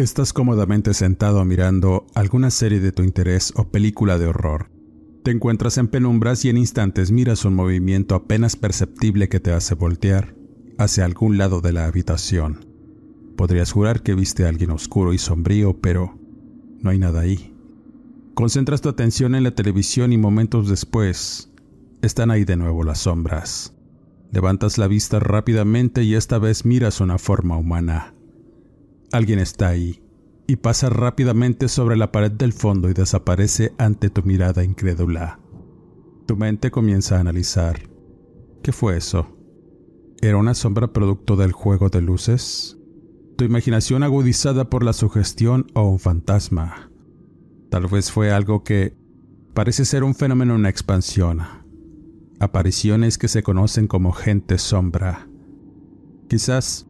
Estás cómodamente sentado mirando alguna serie de tu interés o película de horror. Te encuentras en penumbras y en instantes miras un movimiento apenas perceptible que te hace voltear hacia algún lado de la habitación. Podrías jurar que viste a alguien oscuro y sombrío, pero no hay nada ahí. Concentras tu atención en la televisión y momentos después están ahí de nuevo las sombras. Levantas la vista rápidamente y esta vez miras una forma humana. Alguien está ahí y pasa rápidamente sobre la pared del fondo y desaparece ante tu mirada incrédula. Tu mente comienza a analizar. ¿Qué fue eso? ¿Era una sombra producto del juego de luces? ¿Tu imaginación agudizada por la sugestión o un fantasma? Tal vez fue algo que parece ser un fenómeno en expansión. Apariciones que se conocen como gente sombra. Quizás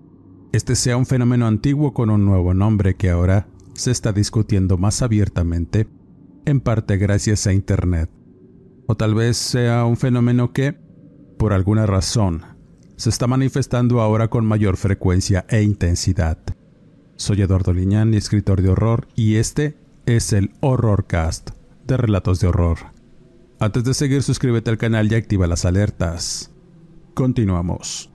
este sea un fenómeno antiguo con un nuevo nombre que ahora se está discutiendo más abiertamente, en parte gracias a Internet. O tal vez sea un fenómeno que, por alguna razón, se está manifestando ahora con mayor frecuencia e intensidad. Soy Eduardo Liñán, escritor de horror, y este es el Horrorcast de Relatos de Horror. Antes de seguir, suscríbete al canal y activa las alertas. Continuamos.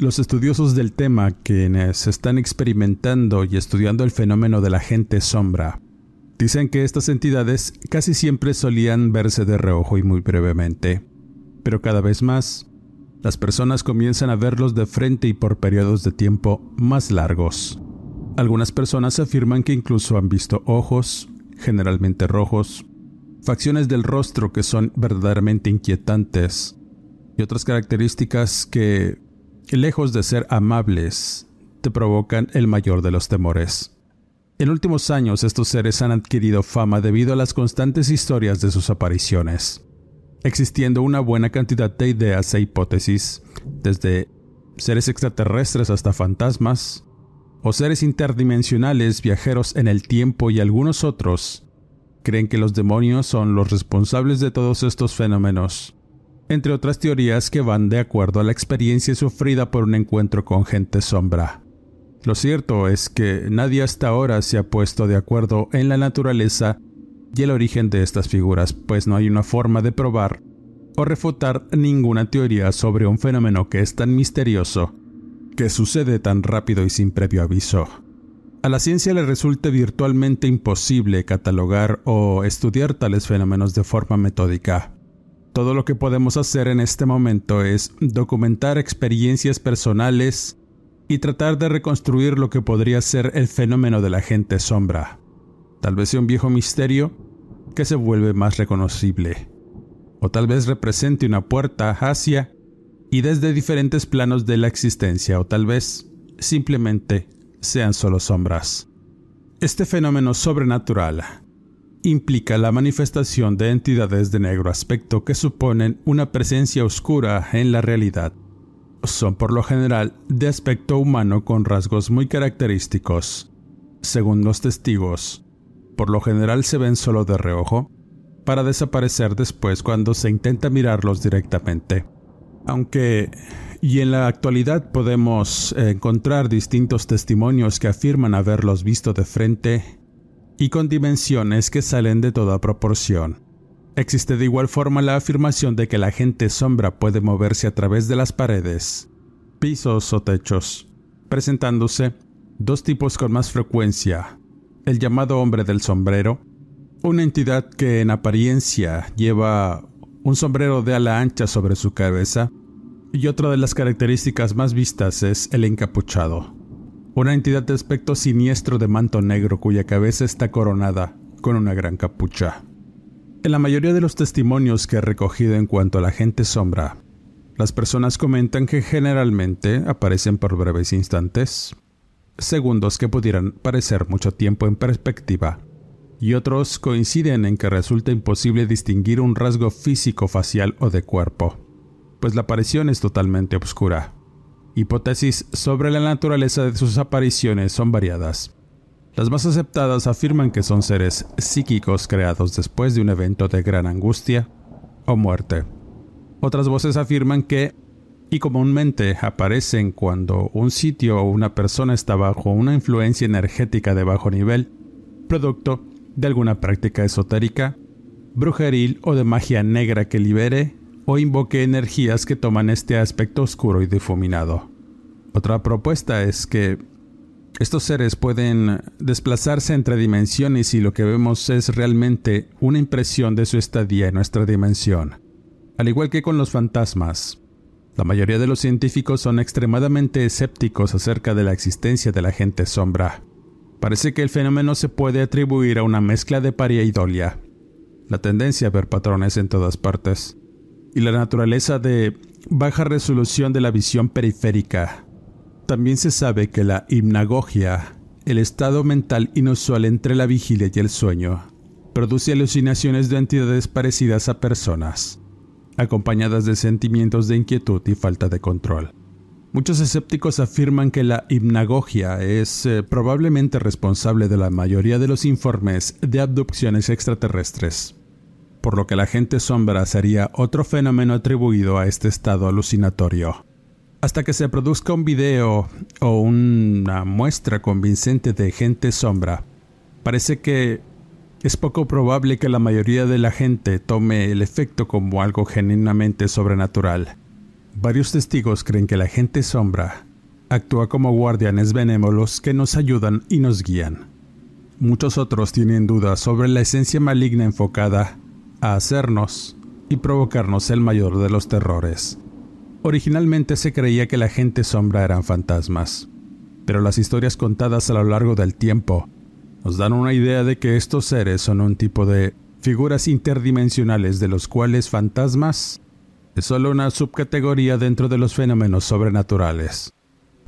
Los estudiosos del tema, quienes están experimentando y estudiando el fenómeno de la gente sombra, dicen que estas entidades casi siempre solían verse de reojo y muy brevemente, pero cada vez más, las personas comienzan a verlos de frente y por periodos de tiempo más largos. Algunas personas afirman que incluso han visto ojos, generalmente rojos, facciones del rostro que son verdaderamente inquietantes, y otras características que lejos de ser amables, te provocan el mayor de los temores. En últimos años estos seres han adquirido fama debido a las constantes historias de sus apariciones, existiendo una buena cantidad de ideas e hipótesis, desde seres extraterrestres hasta fantasmas, o seres interdimensionales viajeros en el tiempo y algunos otros creen que los demonios son los responsables de todos estos fenómenos entre otras teorías que van de acuerdo a la experiencia sufrida por un encuentro con gente sombra. Lo cierto es que nadie hasta ahora se ha puesto de acuerdo en la naturaleza y el origen de estas figuras, pues no hay una forma de probar o refutar ninguna teoría sobre un fenómeno que es tan misterioso, que sucede tan rápido y sin previo aviso. A la ciencia le resulta virtualmente imposible catalogar o estudiar tales fenómenos de forma metódica. Todo lo que podemos hacer en este momento es documentar experiencias personales y tratar de reconstruir lo que podría ser el fenómeno de la gente sombra. Tal vez sea un viejo misterio que se vuelve más reconocible. O tal vez represente una puerta hacia y desde diferentes planos de la existencia, o tal vez simplemente sean solo sombras. Este fenómeno sobrenatural implica la manifestación de entidades de negro aspecto que suponen una presencia oscura en la realidad. Son por lo general de aspecto humano con rasgos muy característicos. Según los testigos, por lo general se ven solo de reojo, para desaparecer después cuando se intenta mirarlos directamente. Aunque, y en la actualidad podemos encontrar distintos testimonios que afirman haberlos visto de frente y con dimensiones que salen de toda proporción. Existe de igual forma la afirmación de que la gente sombra puede moverse a través de las paredes, pisos o techos, presentándose dos tipos con más frecuencia, el llamado hombre del sombrero, una entidad que en apariencia lleva un sombrero de ala ancha sobre su cabeza, y otra de las características más vistas es el encapuchado una entidad de aspecto siniestro de manto negro cuya cabeza está coronada con una gran capucha. En la mayoría de los testimonios que he recogido en cuanto a la gente sombra, las personas comentan que generalmente aparecen por breves instantes, segundos que pudieran parecer mucho tiempo en perspectiva, y otros coinciden en que resulta imposible distinguir un rasgo físico, facial o de cuerpo, pues la aparición es totalmente oscura. Hipótesis sobre la naturaleza de sus apariciones son variadas. Las más aceptadas afirman que son seres psíquicos creados después de un evento de gran angustia o muerte. Otras voces afirman que, y comúnmente aparecen cuando un sitio o una persona está bajo una influencia energética de bajo nivel, producto de alguna práctica esotérica, brujeril o de magia negra que libere o invoque energías que toman este aspecto oscuro y difuminado. Otra propuesta es que estos seres pueden desplazarse entre dimensiones y lo que vemos es realmente una impresión de su estadía en nuestra dimensión. Al igual que con los fantasmas, la mayoría de los científicos son extremadamente escépticos acerca de la existencia de la gente sombra. Parece que el fenómeno se puede atribuir a una mezcla de paria y dolia, la tendencia a ver patrones en todas partes, y la naturaleza de baja resolución de la visión periférica también se sabe que la hipnagogia, el estado mental inusual entre la vigilia y el sueño, produce alucinaciones de entidades parecidas a personas, acompañadas de sentimientos de inquietud y falta de control. Muchos escépticos afirman que la hipnagogia es eh, probablemente responsable de la mayoría de los informes de abducciones extraterrestres, por lo que la gente sombra sería otro fenómeno atribuido a este estado alucinatorio hasta que se produzca un video o una muestra convincente de gente sombra, parece que es poco probable que la mayoría de la gente tome el efecto como algo genuinamente sobrenatural. Varios testigos creen que la gente sombra actúa como guardianes benévolos que nos ayudan y nos guían. Muchos otros tienen dudas sobre la esencia maligna enfocada a hacernos y provocarnos el mayor de los terrores. Originalmente se creía que la gente sombra eran fantasmas, pero las historias contadas a lo largo del tiempo nos dan una idea de que estos seres son un tipo de figuras interdimensionales de los cuales fantasmas es solo una subcategoría dentro de los fenómenos sobrenaturales.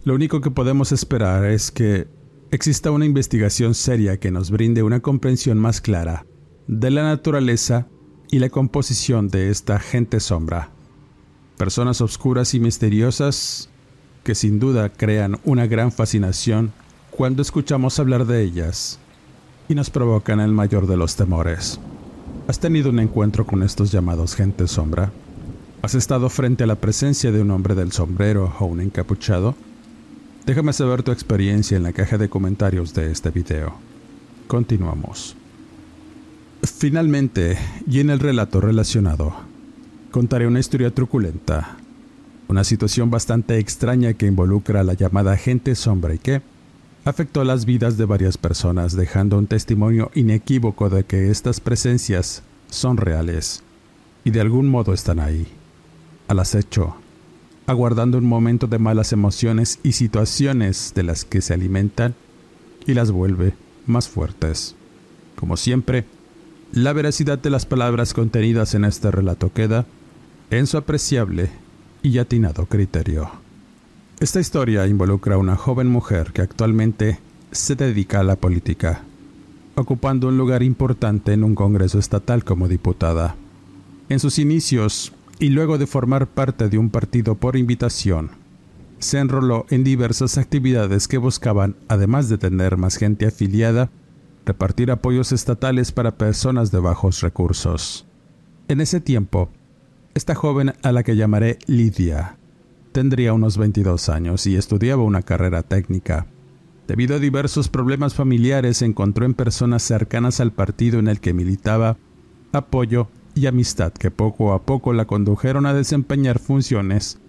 Lo único que podemos esperar es que exista una investigación seria que nos brinde una comprensión más clara de la naturaleza y la composición de esta gente sombra personas oscuras y misteriosas que sin duda crean una gran fascinación cuando escuchamos hablar de ellas y nos provocan el mayor de los temores. ¿Has tenido un encuentro con estos llamados gente sombra? ¿Has estado frente a la presencia de un hombre del sombrero o un encapuchado? Déjame saber tu experiencia en la caja de comentarios de este video. Continuamos. Finalmente, y en el relato relacionado, contaré una historia truculenta, una situación bastante extraña que involucra a la llamada gente sombra y que afectó las vidas de varias personas, dejando un testimonio inequívoco de que estas presencias son reales y de algún modo están ahí, al acecho, aguardando un momento de malas emociones y situaciones de las que se alimentan y las vuelve más fuertes. Como siempre, la veracidad de las palabras contenidas en este relato queda en su apreciable y atinado criterio. Esta historia involucra a una joven mujer que actualmente se dedica a la política, ocupando un lugar importante en un Congreso estatal como diputada. En sus inicios, y luego de formar parte de un partido por invitación, se enroló en diversas actividades que buscaban, además de tener más gente afiliada, repartir apoyos estatales para personas de bajos recursos. En ese tiempo, esta joven, a la que llamaré Lidia, tendría unos 22 años y estudiaba una carrera técnica. Debido a diversos problemas familiares, encontró en personas cercanas al partido en el que militaba apoyo y amistad que poco a poco la condujeron a desempeñar funciones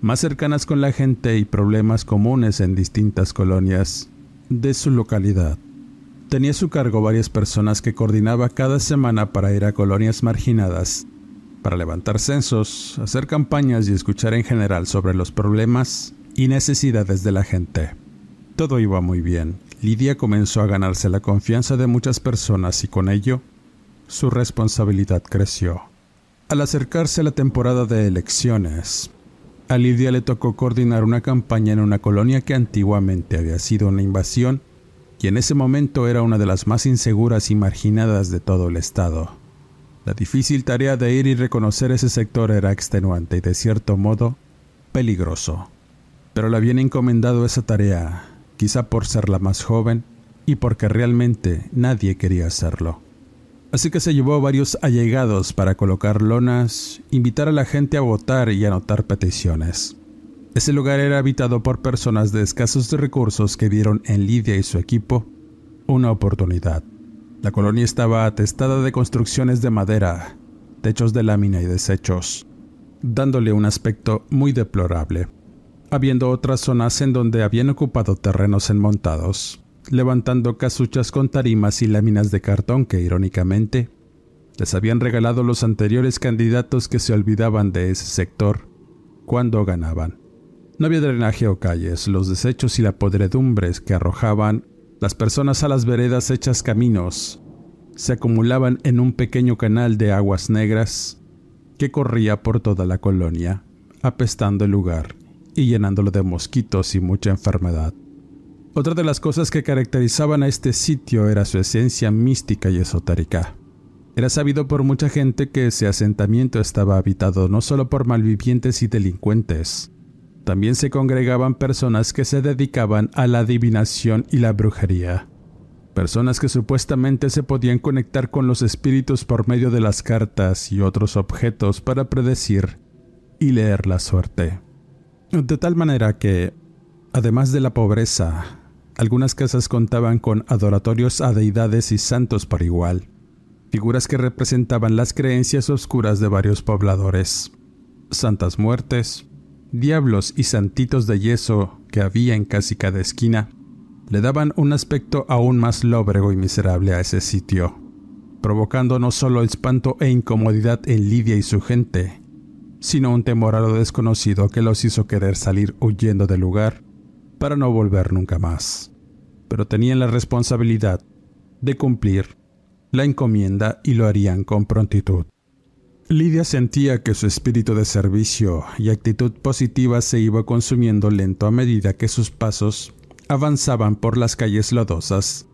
más cercanas con la gente y problemas comunes en distintas colonias de su localidad. Tenía a su cargo varias personas que coordinaba cada semana para ir a colonias marginadas para levantar censos, hacer campañas y escuchar en general sobre los problemas y necesidades de la gente. Todo iba muy bien. Lidia comenzó a ganarse la confianza de muchas personas y con ello su responsabilidad creció. Al acercarse la temporada de elecciones, a Lidia le tocó coordinar una campaña en una colonia que antiguamente había sido una invasión y en ese momento era una de las más inseguras y marginadas de todo el estado. La difícil tarea de ir y reconocer ese sector era extenuante y de cierto modo peligroso. Pero le habían encomendado esa tarea quizá por ser la más joven y porque realmente nadie quería hacerlo. Así que se llevó varios allegados para colocar lonas, invitar a la gente a votar y anotar peticiones. Ese lugar era habitado por personas de escasos recursos que vieron en Lidia y su equipo una oportunidad. La colonia estaba atestada de construcciones de madera, techos de lámina y desechos, dándole un aspecto muy deplorable habiendo otras zonas en donde habían ocupado terrenos enmontados, levantando casuchas con tarimas y láminas de cartón que, irónicamente, les habían regalado los anteriores candidatos que se olvidaban de ese sector cuando ganaban. No había drenaje o calles, los desechos y la podredumbre que arrojaban las personas a las veredas hechas caminos se acumulaban en un pequeño canal de aguas negras que corría por toda la colonia, apestando el lugar y llenándolo de mosquitos y mucha enfermedad. Otra de las cosas que caracterizaban a este sitio era su esencia mística y esotérica. Era sabido por mucha gente que ese asentamiento estaba habitado no solo por malvivientes y delincuentes, también se congregaban personas que se dedicaban a la adivinación y la brujería, personas que supuestamente se podían conectar con los espíritus por medio de las cartas y otros objetos para predecir y leer la suerte. De tal manera que, además de la pobreza, algunas casas contaban con adoratorios a deidades y santos por igual, figuras que representaban las creencias oscuras de varios pobladores, santas muertes, diablos y santitos de yeso que había en casi cada esquina, le daban un aspecto aún más lóbrego y miserable a ese sitio, provocando no solo espanto e incomodidad en Lidia y su gente, sino un temor a lo desconocido que los hizo querer salir huyendo del lugar para no volver nunca más. Pero tenían la responsabilidad de cumplir la encomienda y lo harían con prontitud. Lidia sentía que su espíritu de servicio y actitud positiva se iba consumiendo lento a medida que sus pasos avanzaban por las calles lodosas,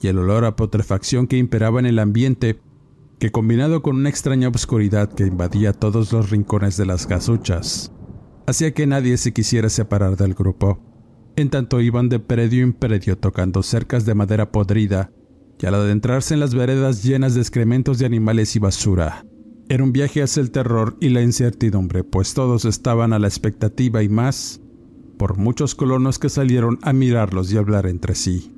y el olor a putrefacción que imperaba en el ambiente que combinado con una extraña oscuridad que invadía todos los rincones de las casuchas, hacía que nadie se quisiera separar del grupo. En tanto iban de predio en predio tocando cercas de madera podrida, y al adentrarse en las veredas llenas de excrementos de animales y basura, era un viaje hacia el terror y la incertidumbre, pues todos estaban a la expectativa y más por muchos colonos que salieron a mirarlos y hablar entre sí,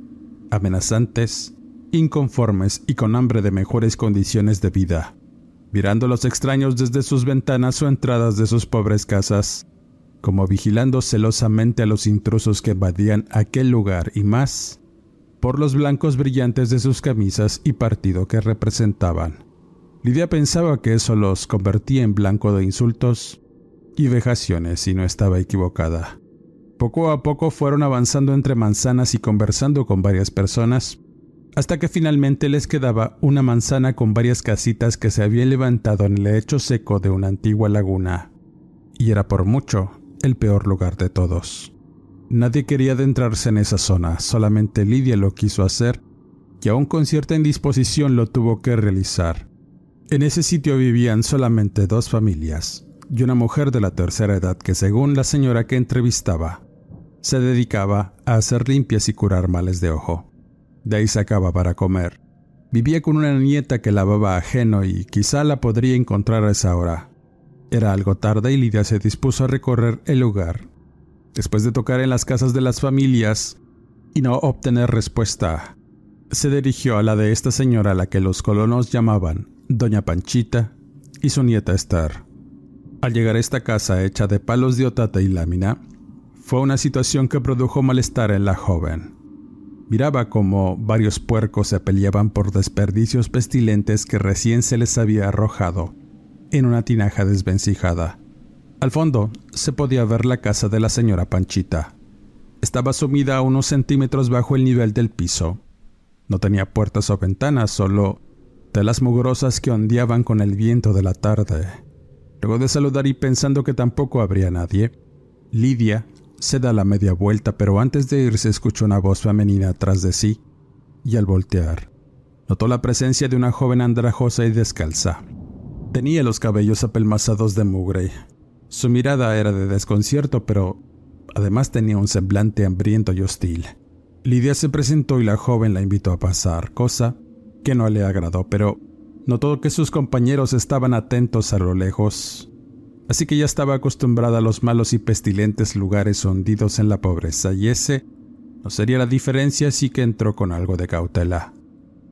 amenazantes, inconformes y con hambre de mejores condiciones de vida, mirando a los extraños desde sus ventanas o entradas de sus pobres casas, como vigilando celosamente a los intrusos que invadían aquel lugar y más, por los blancos brillantes de sus camisas y partido que representaban. Lidia pensaba que eso los convertía en blanco de insultos y vejaciones y no estaba equivocada. Poco a poco fueron avanzando entre manzanas y conversando con varias personas, hasta que finalmente les quedaba una manzana con varias casitas que se habían levantado en el lecho seco de una antigua laguna, y era por mucho el peor lugar de todos. Nadie quería adentrarse en esa zona, solamente Lidia lo quiso hacer, y aún con cierta indisposición lo tuvo que realizar. En ese sitio vivían solamente dos familias, y una mujer de la tercera edad que según la señora que entrevistaba, se dedicaba a hacer limpias y curar males de ojo. De ahí sacaba para comer. Vivía con una nieta que lavaba ajeno y quizá la podría encontrar a esa hora. Era algo tarde y Lidia se dispuso a recorrer el lugar. Después de tocar en las casas de las familias y no obtener respuesta, se dirigió a la de esta señora a la que los colonos llamaban Doña Panchita y su nieta Esther. Al llegar a esta casa hecha de palos de otata y lámina, fue una situación que produjo malestar en la joven. Miraba como varios puercos se peleaban por desperdicios pestilentes que recién se les había arrojado en una tinaja desvencijada. Al fondo se podía ver la casa de la señora Panchita. estaba sumida a unos centímetros bajo el nivel del piso. No tenía puertas o ventanas, solo telas mugrosas que ondeaban con el viento de la tarde. Luego de saludar y pensando que tampoco habría nadie, Lidia se da la media vuelta, pero antes de irse escuchó una voz femenina atrás de sí, y al voltear, notó la presencia de una joven andrajosa y descalza. Tenía los cabellos apelmazados de mugre. Su mirada era de desconcierto, pero además tenía un semblante hambriento y hostil. Lidia se presentó y la joven la invitó a pasar, cosa que no le agradó, pero notó que sus compañeros estaban atentos a lo lejos, así que ya estaba acostumbrada a los malos y pestilentes lugares hundidos en la pobreza, y ese no sería la diferencia, así que entró con algo de cautela.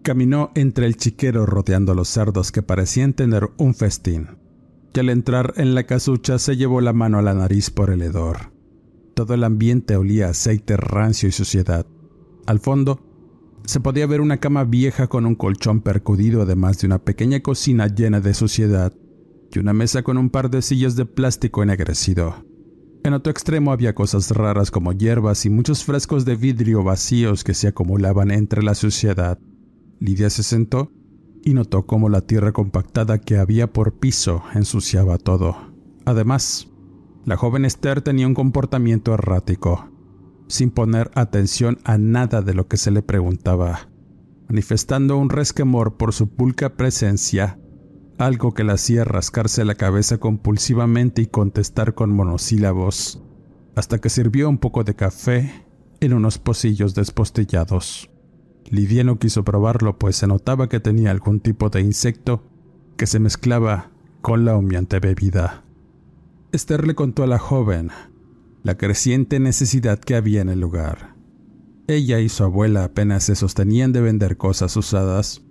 Caminó entre el chiquero rodeando a los cerdos que parecían tener un festín, y al entrar en la casucha se llevó la mano a la nariz por el hedor. Todo el ambiente olía a aceite rancio y suciedad. Al fondo, se podía ver una cama vieja con un colchón percudido, además de una pequeña cocina llena de suciedad y una mesa con un par de sillas de plástico ennegrecido. En otro extremo había cosas raras como hierbas y muchos frescos de vidrio vacíos que se acumulaban entre la suciedad. Lidia se sentó y notó cómo la tierra compactada que había por piso ensuciaba todo. Además, la joven Esther tenía un comportamiento errático sin poner atención a nada de lo que se le preguntaba, manifestando un resquemor por su pulca presencia, algo que la hacía rascarse la cabeza compulsivamente y contestar con monosílabos, hasta que sirvió un poco de café en unos pocillos despostillados. Lidia no quiso probarlo, pues se notaba que tenía algún tipo de insecto que se mezclaba con la humeante bebida. Esther le contó a la joven la creciente necesidad que había en el lugar. Ella y su abuela apenas se sostenían de vender cosas usadas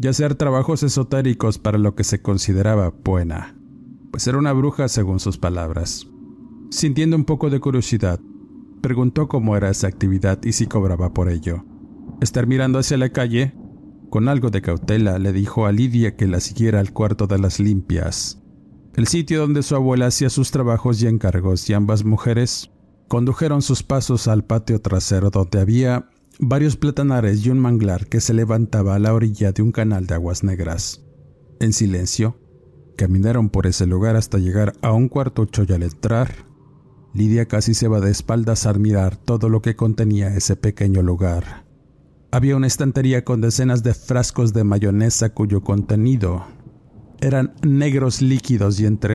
y hacer trabajos esotéricos para lo que se consideraba buena, pues era una bruja según sus palabras. Sintiendo un poco de curiosidad, preguntó cómo era esa actividad y si cobraba por ello. Estar mirando hacia la calle, con algo de cautela, le dijo a Lidia que la siguiera al cuarto de las limpias, el sitio donde su abuela hacía sus trabajos y encargos, y ambas mujeres condujeron sus pasos al patio trasero donde había varios platanares y un manglar que se levantaba a la orilla de un canal de aguas negras. En silencio, caminaron por ese lugar hasta llegar a un cuartucho y al entrar, Lidia casi se va de espaldas al mirar todo lo que contenía ese pequeño lugar. Había una estantería con decenas de frascos de mayonesa cuyo contenido eran negros líquidos y entre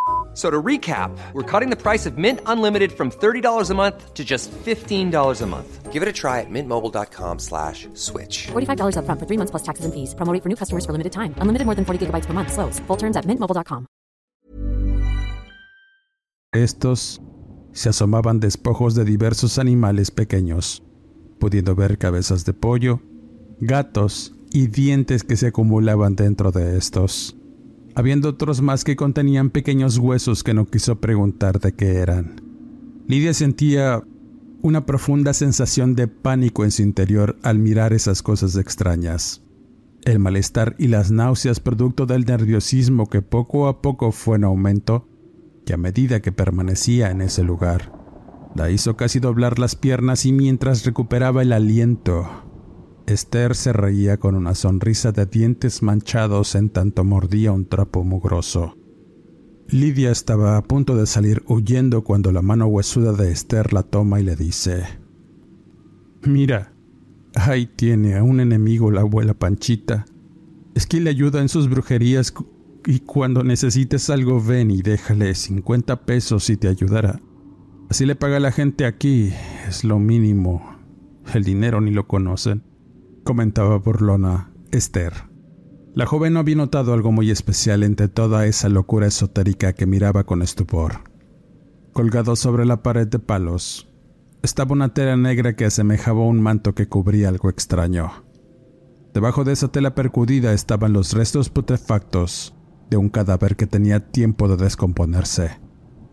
So to recap, we're cutting the price of Mint Unlimited from $30 a month to just $15 a month. Give it a try at mintmobile.com slash switch. $45 up front for three months plus taxes and fees. Promo rate for new customers for limited time. Unlimited more than 40 gigabytes per month. Slows. Full terms at mintmobile.com. Estos se asomaban despojos de diversos animales pequeños, pudiendo ver cabezas de pollo, gatos y dientes que se acumulaban dentro de estos habiendo otros más que contenían pequeños huesos que no quiso preguntar de qué eran. Lidia sentía una profunda sensación de pánico en su interior al mirar esas cosas extrañas. El malestar y las náuseas producto del nerviosismo que poco a poco fue en aumento que a medida que permanecía en ese lugar, la hizo casi doblar las piernas y mientras recuperaba el aliento, Esther se reía con una sonrisa de dientes manchados en tanto mordía un trapo mugroso. Lidia estaba a punto de salir huyendo cuando la mano huesuda de Esther la toma y le dice, Mira, ahí tiene a un enemigo la abuela Panchita. Es que le ayuda en sus brujerías y cuando necesites algo ven y déjale 50 pesos y te ayudará. Así le paga la gente aquí, es lo mínimo. El dinero ni lo conocen, comentaba burlona Esther. La joven no había notado algo muy especial entre toda esa locura esotérica que miraba con estupor. Colgado sobre la pared de palos, estaba una tela negra que asemejaba un manto que cubría algo extraño. Debajo de esa tela percudida estaban los restos putrefactos de un cadáver que tenía tiempo de descomponerse.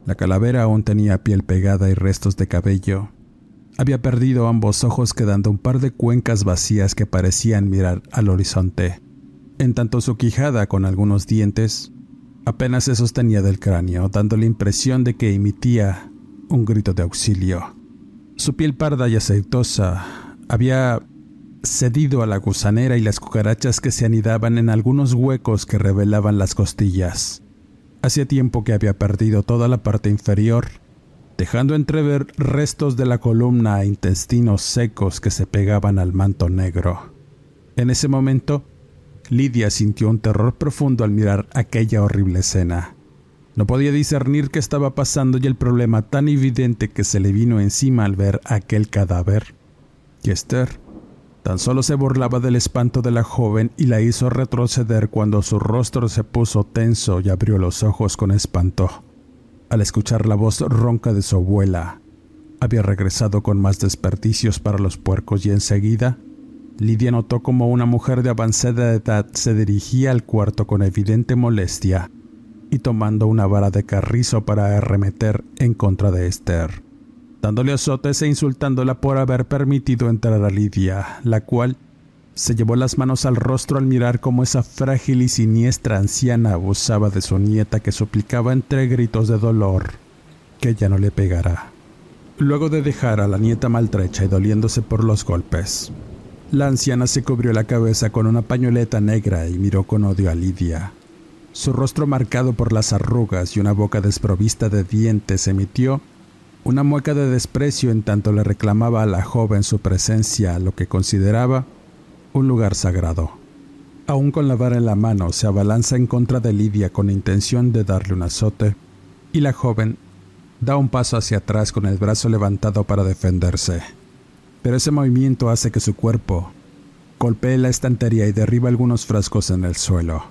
La calavera aún tenía piel pegada y restos de cabello. Había perdido ambos ojos quedando un par de cuencas vacías que parecían mirar al horizonte en tanto su quijada con algunos dientes apenas se sostenía del cráneo, dando la impresión de que emitía un grito de auxilio. Su piel parda y aceitosa había cedido a la gusanera y las cucarachas que se anidaban en algunos huecos que revelaban las costillas. Hacía tiempo que había perdido toda la parte inferior, dejando entrever restos de la columna e intestinos secos que se pegaban al manto negro. En ese momento, Lidia sintió un terror profundo al mirar aquella horrible escena. No podía discernir qué estaba pasando y el problema tan evidente que se le vino encima al ver aquel cadáver. Y Esther tan solo se burlaba del espanto de la joven y la hizo retroceder cuando su rostro se puso tenso y abrió los ojos con espanto. Al escuchar la voz ronca de su abuela, había regresado con más desperdicios para los puercos y enseguida Lidia notó como una mujer de avanzada edad se dirigía al cuarto con evidente molestia y tomando una vara de carrizo para arremeter en contra de Esther, dándole azotes e insultándola por haber permitido entrar a Lidia, la cual se llevó las manos al rostro al mirar cómo esa frágil y siniestra anciana abusaba de su nieta que suplicaba entre gritos de dolor que ya no le pegara. Luego de dejar a la nieta maltrecha y doliéndose por los golpes, la anciana se cubrió la cabeza con una pañoleta negra y miró con odio a Lidia. Su rostro marcado por las arrugas y una boca desprovista de dientes emitió una mueca de desprecio en tanto le reclamaba a la joven su presencia lo que consideraba un lugar sagrado. Aún con la vara en la mano, se abalanza en contra de Lidia con intención de darle un azote, y la joven da un paso hacia atrás con el brazo levantado para defenderse pero ese movimiento hace que su cuerpo golpee la estantería y derriba algunos frascos en el suelo.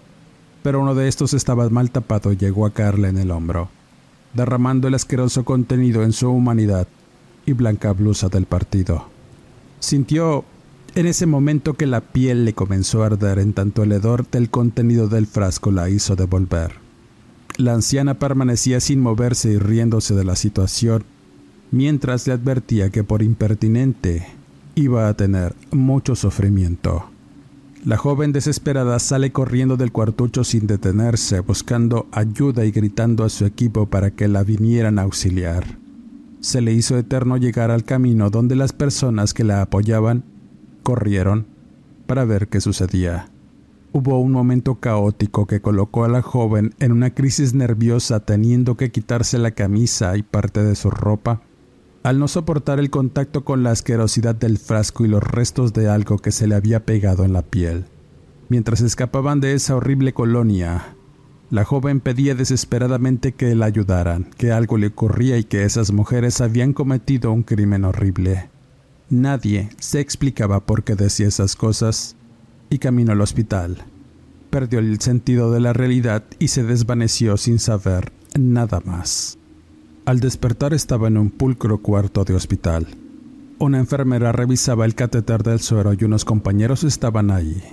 Pero uno de estos estaba mal tapado y llegó a caerle en el hombro, derramando el asqueroso contenido en su humanidad y blanca blusa del partido. Sintió en ese momento que la piel le comenzó a arder en tanto el hedor del contenido del frasco la hizo devolver. La anciana permanecía sin moverse y riéndose de la situación mientras le advertía que por impertinente iba a tener mucho sufrimiento. La joven desesperada sale corriendo del cuartucho sin detenerse, buscando ayuda y gritando a su equipo para que la vinieran a auxiliar. Se le hizo eterno llegar al camino donde las personas que la apoyaban corrieron para ver qué sucedía. Hubo un momento caótico que colocó a la joven en una crisis nerviosa teniendo que quitarse la camisa y parte de su ropa al no soportar el contacto con la asquerosidad del frasco y los restos de algo que se le había pegado en la piel. Mientras escapaban de esa horrible colonia, la joven pedía desesperadamente que la ayudaran, que algo le ocurría y que esas mujeres habían cometido un crimen horrible. Nadie se explicaba por qué decía esas cosas y caminó al hospital. Perdió el sentido de la realidad y se desvaneció sin saber nada más. Al despertar estaba en un pulcro cuarto de hospital. Una enfermera revisaba el catéter del suero y unos compañeros estaban ahí.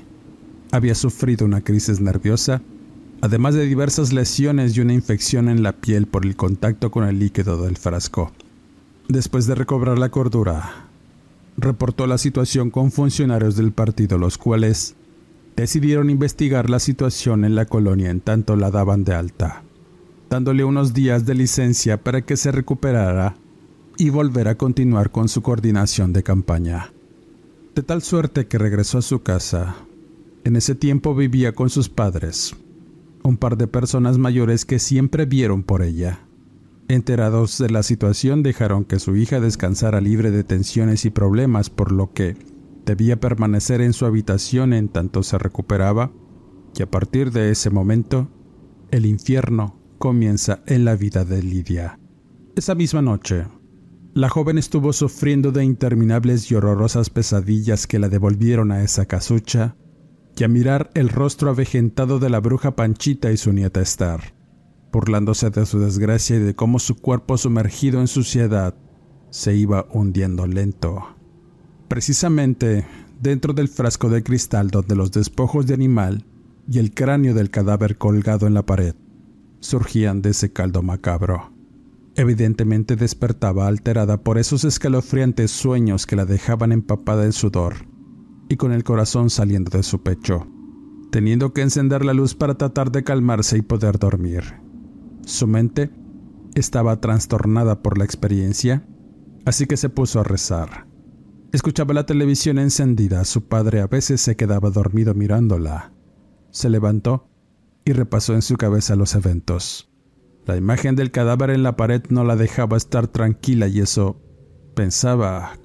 Había sufrido una crisis nerviosa, además de diversas lesiones y una infección en la piel por el contacto con el líquido del frasco. Después de recobrar la cordura, reportó la situación con funcionarios del partido, los cuales decidieron investigar la situación en la colonia en tanto la daban de alta. dándole unos días de licencia para que se recuperara y volver a continuar con su coordinación de campaña. De tal suerte que regresó a su casa. En ese tiempo vivía con sus padres, un par de personas mayores que siempre vieron por ella. Enterados de la situación dejaron que su hija descansara libre de tensiones y problemas, por lo que debía permanecer en su habitación en tanto se recuperaba, y a partir de ese momento, el infierno comienza en la vida de Lidia. Esa misma noche, la joven estuvo sufriendo de interminables y horrorosas pesadillas que la devolvieron a esa casucha y a mirar el rostro avejentado de la bruja Panchita y su nieta Estar, burlándose de su desgracia y de cómo su cuerpo sumergido en suciedad se iba hundiendo lento. Precisamente dentro del frasco de cristal donde los despojos de animal y el cráneo del cadáver colgado en la pared surgían de ese caldo macabro. Evidentemente despertaba alterada por esos escalofriantes sueños que la dejaban empapada en sudor y con el corazón saliendo de su pecho, teniendo que encender la luz para tratar de calmarse y poder dormir. Su mente estaba trastornada por la experiencia, así que se puso a rezar. Escuchaba la televisión encendida, su padre a veces se quedaba dormido mirándola. Se levantó y repasó en su cabeza los eventos. La imagen del cadáver en la pared no la dejaba estar tranquila y eso pensaba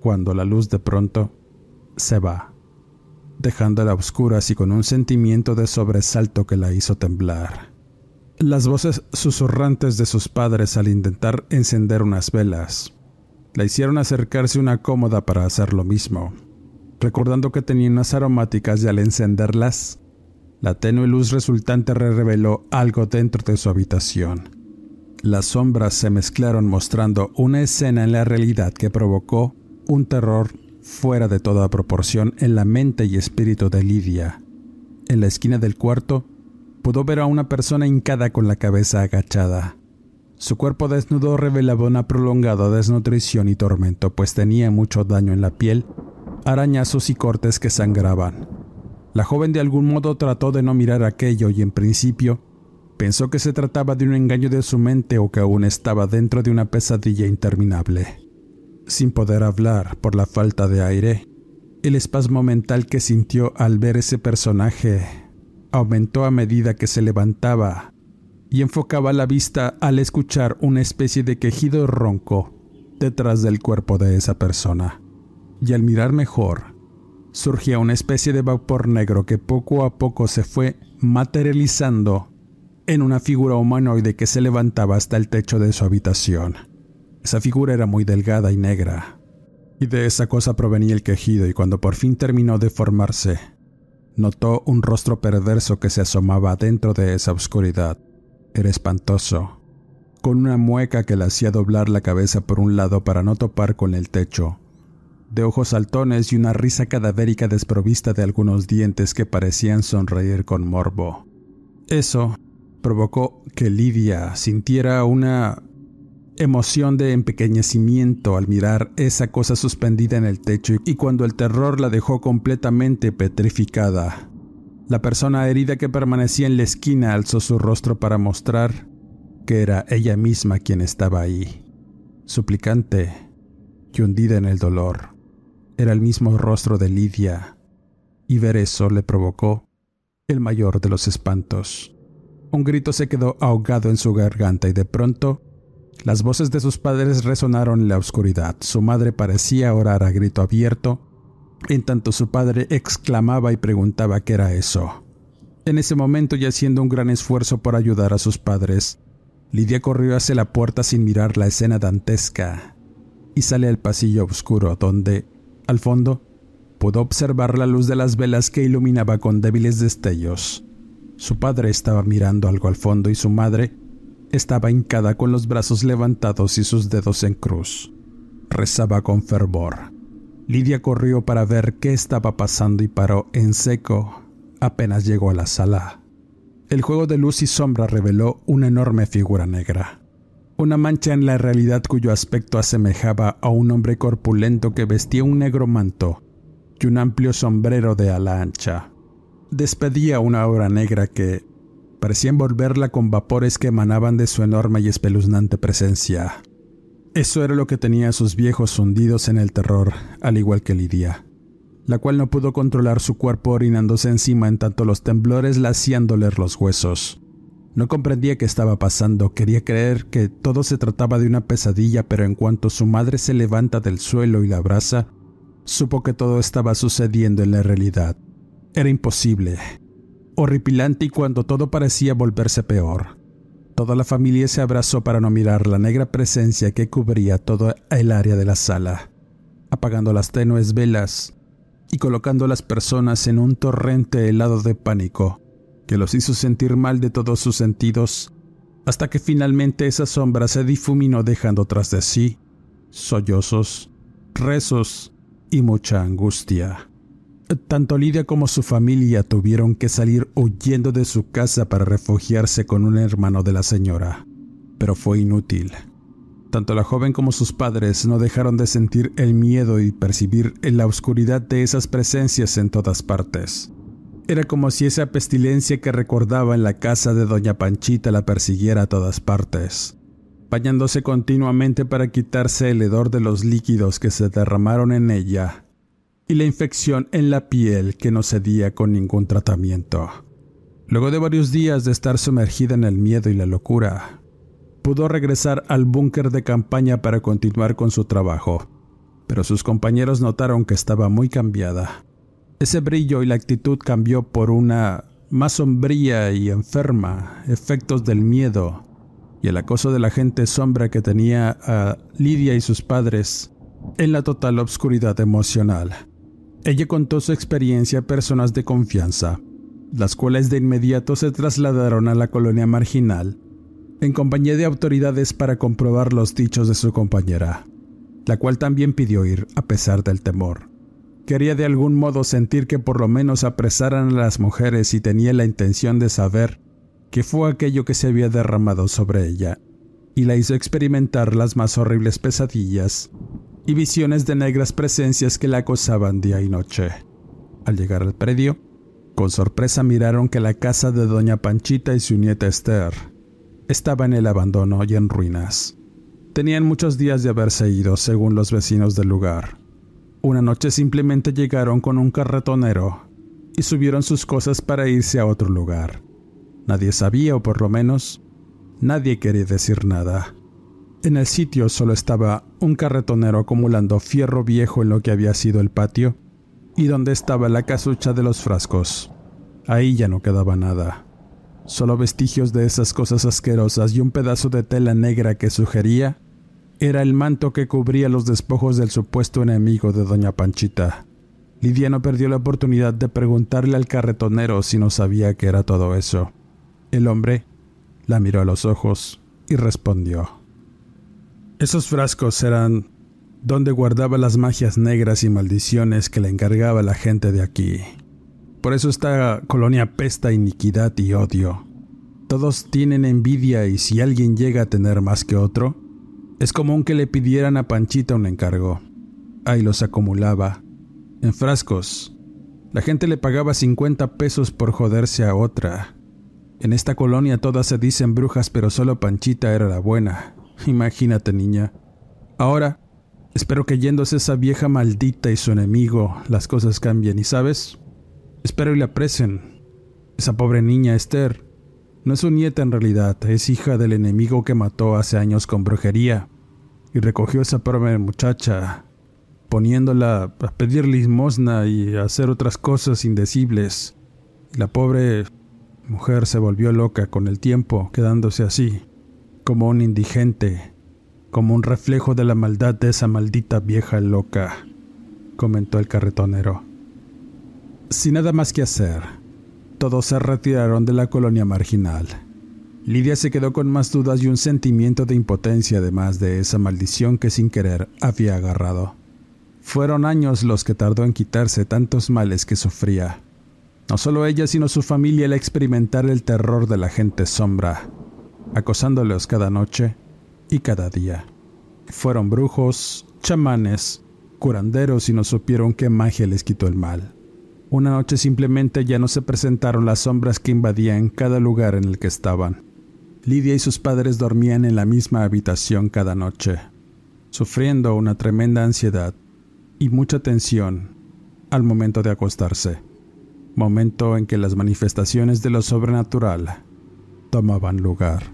cuando la luz de pronto se va, dejándola a oscuras y con un sentimiento de sobresalto que la hizo temblar. Las voces susurrantes de sus padres al intentar encender unas velas la hicieron acercarse una cómoda para hacer lo mismo, recordando que tenía unas aromáticas y al encenderlas, la tenue luz resultante reveló algo dentro de su habitación. Las sombras se mezclaron mostrando una escena en la realidad que provocó un terror fuera de toda proporción en la mente y espíritu de Lidia. En la esquina del cuarto, pudo ver a una persona hincada con la cabeza agachada. Su cuerpo desnudo revelaba una prolongada desnutrición y tormento, pues tenía mucho daño en la piel, arañazos y cortes que sangraban. La joven de algún modo trató de no mirar aquello y en principio pensó que se trataba de un engaño de su mente o que aún estaba dentro de una pesadilla interminable sin poder hablar por la falta de aire. El espasmo mental que sintió al ver ese personaje aumentó a medida que se levantaba y enfocaba la vista al escuchar una especie de quejido ronco detrás del cuerpo de esa persona. Y al mirar mejor, surgía una especie de vapor negro que poco a poco se fue materializando en una figura humanoide que se levantaba hasta el techo de su habitación. Esa figura era muy delgada y negra, y de esa cosa provenía el quejido y cuando por fin terminó de formarse, notó un rostro perverso que se asomaba dentro de esa oscuridad. Era espantoso, con una mueca que le hacía doblar la cabeza por un lado para no topar con el techo, de ojos saltones y una risa cadavérica desprovista de algunos dientes que parecían sonreír con morbo. Eso provocó que Lidia sintiera una emoción de empequeñecimiento al mirar esa cosa suspendida en el techo y cuando el terror la dejó completamente petrificada. La persona herida que permanecía en la esquina alzó su rostro para mostrar que era ella misma quien estaba ahí, suplicante y hundida en el dolor. Era el mismo rostro de Lidia, y ver eso le provocó el mayor de los espantos. Un grito se quedó ahogado en su garganta y de pronto las voces de sus padres resonaron en la oscuridad. Su madre parecía orar a grito abierto, en tanto su padre exclamaba y preguntaba qué era eso. En ese momento, y haciendo un gran esfuerzo por ayudar a sus padres, Lidia corrió hacia la puerta sin mirar la escena dantesca y sale al pasillo oscuro donde, al fondo, pudo observar la luz de las velas que iluminaba con débiles destellos. Su padre estaba mirando algo al fondo y su madre estaba hincada con los brazos levantados y sus dedos en cruz. Rezaba con fervor. Lidia corrió para ver qué estaba pasando y paró en seco apenas llegó a la sala. El juego de luz y sombra reveló una enorme figura negra. Una mancha en la realidad cuyo aspecto asemejaba a un hombre corpulento que vestía un negro manto y un amplio sombrero de ala ancha. Despedía una aura negra que parecía envolverla con vapores que emanaban de su enorme y espeluznante presencia. Eso era lo que tenía a sus viejos hundidos en el terror, al igual que Lidia, la cual no pudo controlar su cuerpo orinándose encima en tanto los temblores la hacían doler los huesos. No comprendía qué estaba pasando, quería creer que todo se trataba de una pesadilla, pero en cuanto su madre se levanta del suelo y la abraza, supo que todo estaba sucediendo en la realidad. Era imposible, horripilante y cuando todo parecía volverse peor. Toda la familia se abrazó para no mirar la negra presencia que cubría todo el área de la sala, apagando las tenues velas y colocando a las personas en un torrente helado de pánico que los hizo sentir mal de todos sus sentidos, hasta que finalmente esa sombra se difuminó dejando tras de sí sollozos, rezos y mucha angustia. Tanto Lidia como su familia tuvieron que salir huyendo de su casa para refugiarse con un hermano de la señora, pero fue inútil. Tanto la joven como sus padres no dejaron de sentir el miedo y percibir en la oscuridad de esas presencias en todas partes. Era como si esa pestilencia que recordaba en la casa de doña Panchita la persiguiera a todas partes, bañándose continuamente para quitarse el hedor de los líquidos que se derramaron en ella y la infección en la piel que no cedía con ningún tratamiento. Luego de varios días de estar sumergida en el miedo y la locura, pudo regresar al búnker de campaña para continuar con su trabajo, pero sus compañeros notaron que estaba muy cambiada. Ese brillo y la actitud cambió por una más sombría y enferma, efectos del miedo y el acoso de la gente sombra que tenía a Lidia y sus padres en la total obscuridad emocional. Ella contó su experiencia a personas de confianza, las cuales de inmediato se trasladaron a la colonia marginal en compañía de autoridades para comprobar los dichos de su compañera, la cual también pidió ir a pesar del temor. Quería de algún modo sentir que por lo menos apresaran a las mujeres y tenía la intención de saber qué fue aquello que se había derramado sobre ella, y la hizo experimentar las más horribles pesadillas y visiones de negras presencias que la acosaban día y noche. Al llegar al predio, con sorpresa miraron que la casa de doña Panchita y su nieta Esther estaba en el abandono y en ruinas. Tenían muchos días de haberse ido, según los vecinos del lugar. Una noche simplemente llegaron con un carretonero y subieron sus cosas para irse a otro lugar. Nadie sabía, o por lo menos, nadie quería decir nada. En el sitio solo estaba un carretonero acumulando fierro viejo en lo que había sido el patio y donde estaba la casucha de los frascos. Ahí ya no quedaba nada. Solo vestigios de esas cosas asquerosas y un pedazo de tela negra que sugería era el manto que cubría los despojos del supuesto enemigo de doña Panchita. Lidia no perdió la oportunidad de preguntarle al carretonero si no sabía qué era todo eso. El hombre la miró a los ojos y respondió. Esos frascos eran donde guardaba las magias negras y maldiciones que le encargaba la gente de aquí. Por eso esta colonia pesta iniquidad y odio. Todos tienen envidia y si alguien llega a tener más que otro, es común que le pidieran a Panchita un encargo. Ahí los acumulaba, en frascos. La gente le pagaba 50 pesos por joderse a otra. En esta colonia todas se dicen brujas, pero solo Panchita era la buena. Imagínate, niña. Ahora, espero que yéndose esa vieja maldita y su enemigo, las cosas cambien. ¿Y sabes? Espero y la aprecien. Esa pobre niña, Esther, no es su nieta en realidad, es hija del enemigo que mató hace años con brujería y recogió esa pobre muchacha, poniéndola a pedir limosna y a hacer otras cosas indecibles. la pobre mujer se volvió loca con el tiempo, quedándose así, como un indigente, como un reflejo de la maldad de esa maldita vieja loca, comentó el carretonero. Sin nada más que hacer, todos se retiraron de la colonia marginal. Lidia se quedó con más dudas y un sentimiento de impotencia además de esa maldición que sin querer había agarrado. Fueron años los que tardó en quitarse tantos males que sufría. No solo ella, sino su familia al experimentar el terror de la gente sombra, acosándolos cada noche y cada día. Fueron brujos, chamanes, curanderos y no supieron qué magia les quitó el mal. Una noche simplemente ya no se presentaron las sombras que invadían cada lugar en el que estaban. Lidia y sus padres dormían en la misma habitación cada noche, sufriendo una tremenda ansiedad y mucha tensión al momento de acostarse, momento en que las manifestaciones de lo sobrenatural tomaban lugar.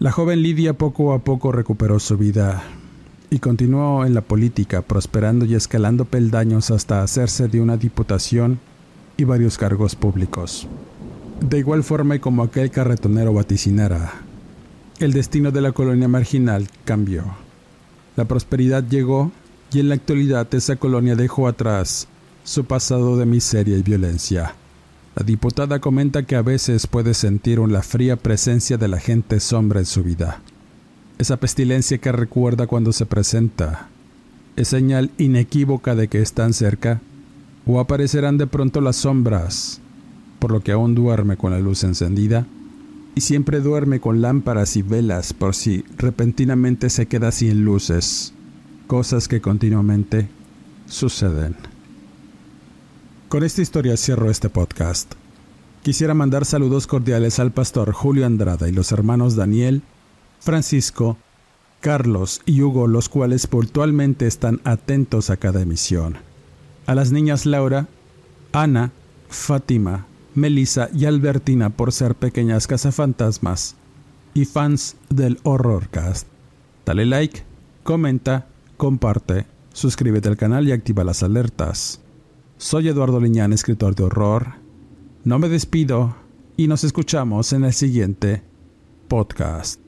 La joven Lidia poco a poco recuperó su vida y continuó en la política, prosperando y escalando peldaños hasta hacerse de una diputación y varios cargos públicos. De igual forma y como aquel carretonero vaticinara, el destino de la colonia marginal cambió. La prosperidad llegó y en la actualidad esa colonia dejó atrás su pasado de miseria y violencia. La diputada comenta que a veces puede sentir la fría presencia de la gente sombra en su vida esa pestilencia que recuerda cuando se presenta, es señal inequívoca de que están cerca, o aparecerán de pronto las sombras, por lo que aún duerme con la luz encendida, y siempre duerme con lámparas y velas por si repentinamente se queda sin luces, cosas que continuamente suceden. Con esta historia cierro este podcast. Quisiera mandar saludos cordiales al pastor Julio Andrada y los hermanos Daniel, Francisco, Carlos y Hugo, los cuales puntualmente están atentos a cada emisión. A las niñas Laura, Ana, Fátima, Melissa y Albertina por ser pequeñas cazafantasmas y fans del Horrorcast. Dale like, comenta, comparte, suscríbete al canal y activa las alertas. Soy Eduardo Liñán, escritor de horror. No me despido y nos escuchamos en el siguiente podcast.